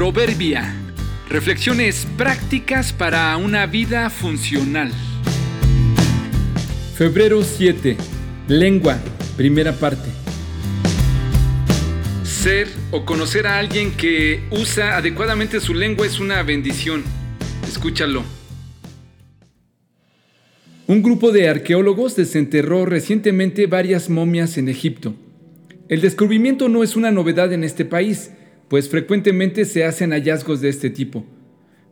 Proverbia. Reflexiones prácticas para una vida funcional. Febrero 7. Lengua. Primera parte. Ser o conocer a alguien que usa adecuadamente su lengua es una bendición. Escúchalo. Un grupo de arqueólogos desenterró recientemente varias momias en Egipto. El descubrimiento no es una novedad en este país, pues frecuentemente se hacen hallazgos de este tipo.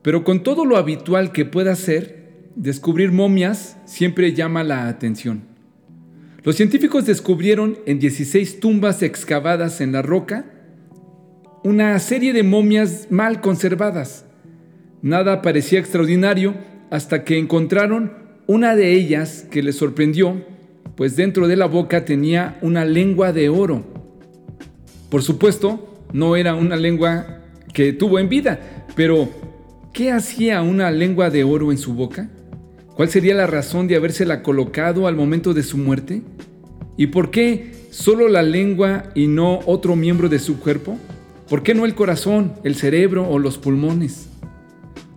Pero con todo lo habitual que pueda ser, descubrir momias siempre llama la atención. Los científicos descubrieron en 16 tumbas excavadas en la roca una serie de momias mal conservadas. Nada parecía extraordinario hasta que encontraron una de ellas que les sorprendió, pues dentro de la boca tenía una lengua de oro. Por supuesto, no era una lengua que tuvo en vida, pero ¿qué hacía una lengua de oro en su boca? ¿Cuál sería la razón de habérsela colocado al momento de su muerte? ¿Y por qué solo la lengua y no otro miembro de su cuerpo? ¿Por qué no el corazón, el cerebro o los pulmones?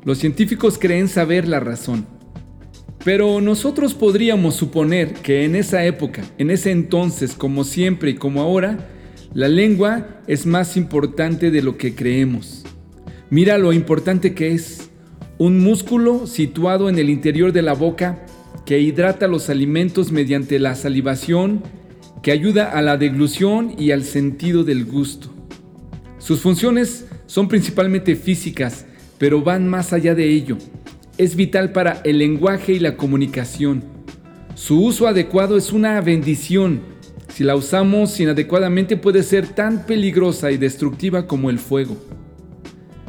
Los científicos creen saber la razón. Pero nosotros podríamos suponer que en esa época, en ese entonces, como siempre y como ahora, la lengua es más importante de lo que creemos. Mira lo importante que es. Un músculo situado en el interior de la boca que hidrata los alimentos mediante la salivación, que ayuda a la deglución y al sentido del gusto. Sus funciones son principalmente físicas, pero van más allá de ello. Es vital para el lenguaje y la comunicación. Su uso adecuado es una bendición si la usamos inadecuadamente puede ser tan peligrosa y destructiva como el fuego.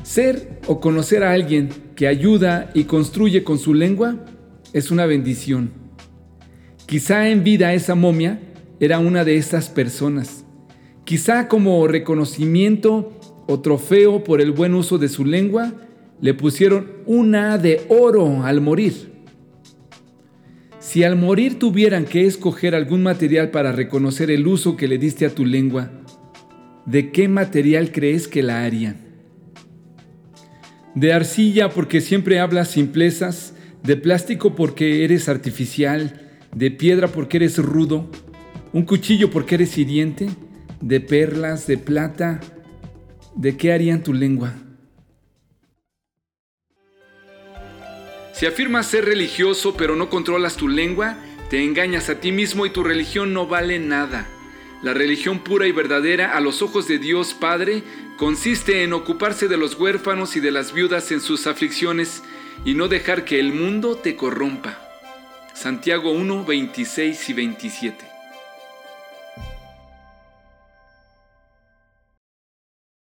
Ser o conocer a alguien que ayuda y construye con su lengua es una bendición. Quizá en vida esa momia era una de esas personas. Quizá como reconocimiento o trofeo por el buen uso de su lengua, le pusieron una de oro al morir. Si al morir tuvieran que escoger algún material para reconocer el uso que le diste a tu lengua, ¿de qué material crees que la harían? De arcilla porque siempre hablas simplezas, de plástico porque eres artificial, de piedra porque eres rudo, un cuchillo porque eres hiriente, de perlas, de plata, ¿de qué harían tu lengua? Si afirmas ser religioso pero no controlas tu lengua, te engañas a ti mismo y tu religión no vale nada. La religión pura y verdadera a los ojos de Dios Padre consiste en ocuparse de los huérfanos y de las viudas en sus aflicciones y no dejar que el mundo te corrompa. Santiago 1, 26 y 27.